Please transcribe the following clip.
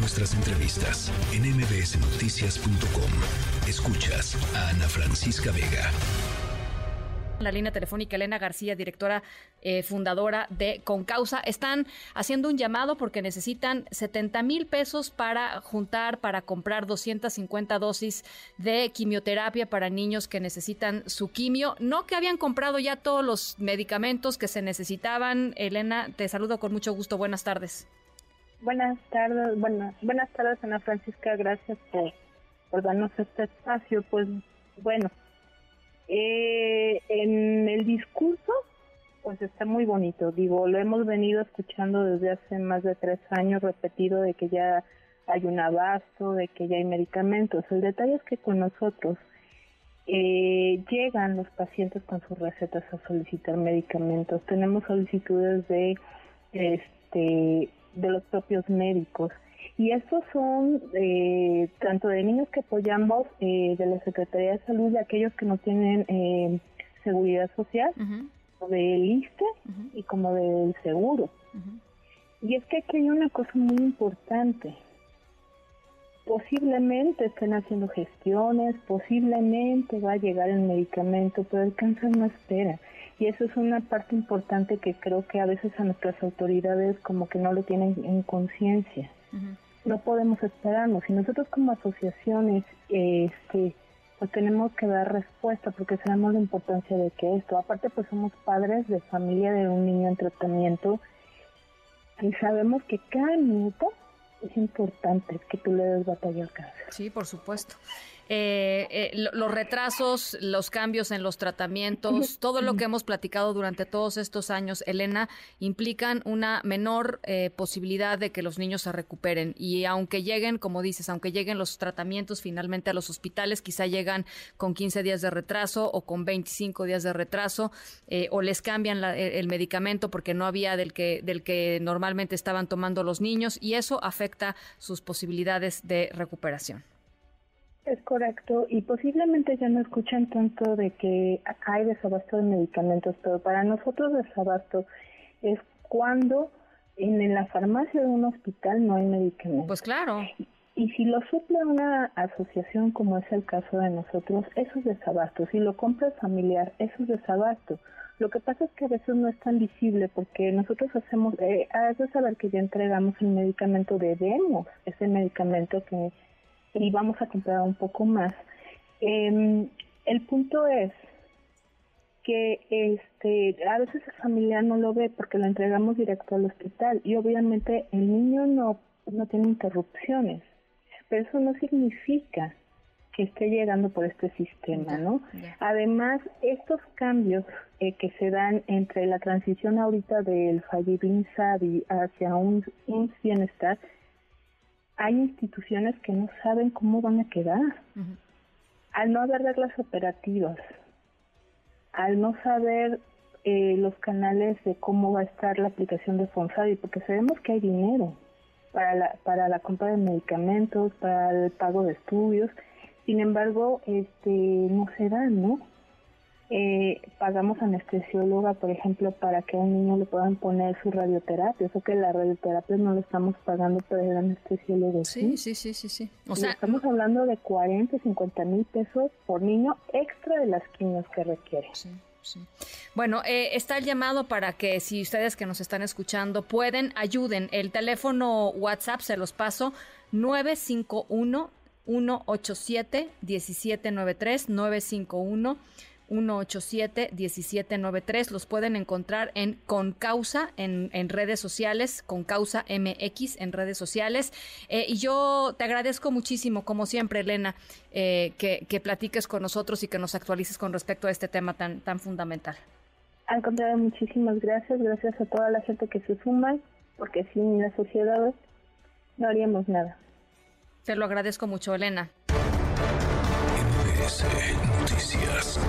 nuestras entrevistas en mbsnoticias.com. Escuchas a Ana Francisca Vega. La línea telefónica Elena García, directora eh, fundadora de Concausa, están haciendo un llamado porque necesitan 70 mil pesos para juntar, para comprar 250 dosis de quimioterapia para niños que necesitan su quimio. No que habían comprado ya todos los medicamentos que se necesitaban. Elena, te saludo con mucho gusto. Buenas tardes. Buenas tardes, buenas, buenas tardes Ana Francisca, gracias por, darnos este espacio. Pues bueno, eh, en el discurso, pues está muy bonito. Digo, lo hemos venido escuchando desde hace más de tres años, repetido de que ya hay un abasto, de que ya hay medicamentos. El detalle es que con nosotros eh, llegan los pacientes con sus recetas a solicitar medicamentos. Tenemos solicitudes de este de los propios médicos y estos son eh, tanto de niños que apoyamos eh, de la Secretaría de Salud, de aquellos que no tienen eh, seguridad social, o del ISTE y como del seguro. Y es que aquí hay una cosa muy importante. Posiblemente estén haciendo gestiones, posiblemente va a llegar el medicamento, pero el cáncer no espera. Y eso es una parte importante que creo que a veces a nuestras autoridades como que no lo tienen en conciencia no podemos esperarnos. Y nosotros como asociaciones, este, pues tenemos que dar respuesta porque sabemos la importancia de que esto, aparte pues somos padres de familia de un niño en tratamiento y sabemos que cada minuto es importante que tú le des batalla al cáncer. Sí, por supuesto. Eh, eh, los retrasos, los cambios en los tratamientos, todo lo que hemos platicado durante todos estos años, Elena, implican una menor eh, posibilidad de que los niños se recuperen. Y aunque lleguen, como dices, aunque lleguen los tratamientos finalmente a los hospitales, quizá llegan con 15 días de retraso o con 25 días de retraso, o les cambian el medicamento porque no había del que, del que normalmente estaban tomando los niños, y eso afecta sus posibilidades de recuperación. Es correcto, y posiblemente ya no escuchan tanto de que hay desabasto de medicamentos, pero para nosotros desabasto es cuando en, la farmacia de un hospital no hay medicamentos. Pues claro. Y, si lo suple una asociación como es el caso de nosotros, eso es desabasto. Si lo compra el familiar, eso es desabasto. Lo que pasa es que a veces no es tan visible porque nosotros hacemos, eh, has de saber que ya entregamos el medicamento, debemos ese medicamento que y vamos a comprar un poco más. Em, el punto es que este a veces el familiar no lo ve porque lo entregamos directo al hospital y obviamente el niño no no tiene interrupciones pero eso no significa que esté llegando por este sistema, ¿no? Además, estos cambios eh, que se dan entre la transición ahorita del Fallibin Sadi hacia un, un bienestar hay instituciones que no saben cómo van a quedar. Al no haber reglas operativas, al no saber eh, los canales de cómo va a estar la aplicación de Fonsavi, porque sabemos que hay dinero para la, para la compra de medicamentos, para el pago de estudios, sin embargo, este no se da, ¿no? Eh, pagamos anestesióloga, por ejemplo, para que a un niño le puedan poner su radioterapia. Eso que la radioterapia no lo estamos pagando por el anestesiólogo. Sí, sí, sí, sí. sí. O sea, estamos hablando de 40, 50 mil pesos por niño extra de las quimios que requiere. Sí. Sí. Bueno, eh, está el llamado para que si ustedes que nos están escuchando pueden, ayuden. El teléfono WhatsApp se los paso 951 187 1793 951 187-1793. Los pueden encontrar en Concausa en, en redes sociales, Concausa MX en redes sociales. Eh, y yo te agradezco muchísimo, como siempre, Elena, eh, que, que, platiques con nosotros y que nos actualices con respecto a este tema tan, tan fundamental. Al contrario, muchísimas gracias. Gracias a toda la gente que se suma, porque sin la sociedad no haríamos nada. Te lo agradezco mucho, Elena. Noticias.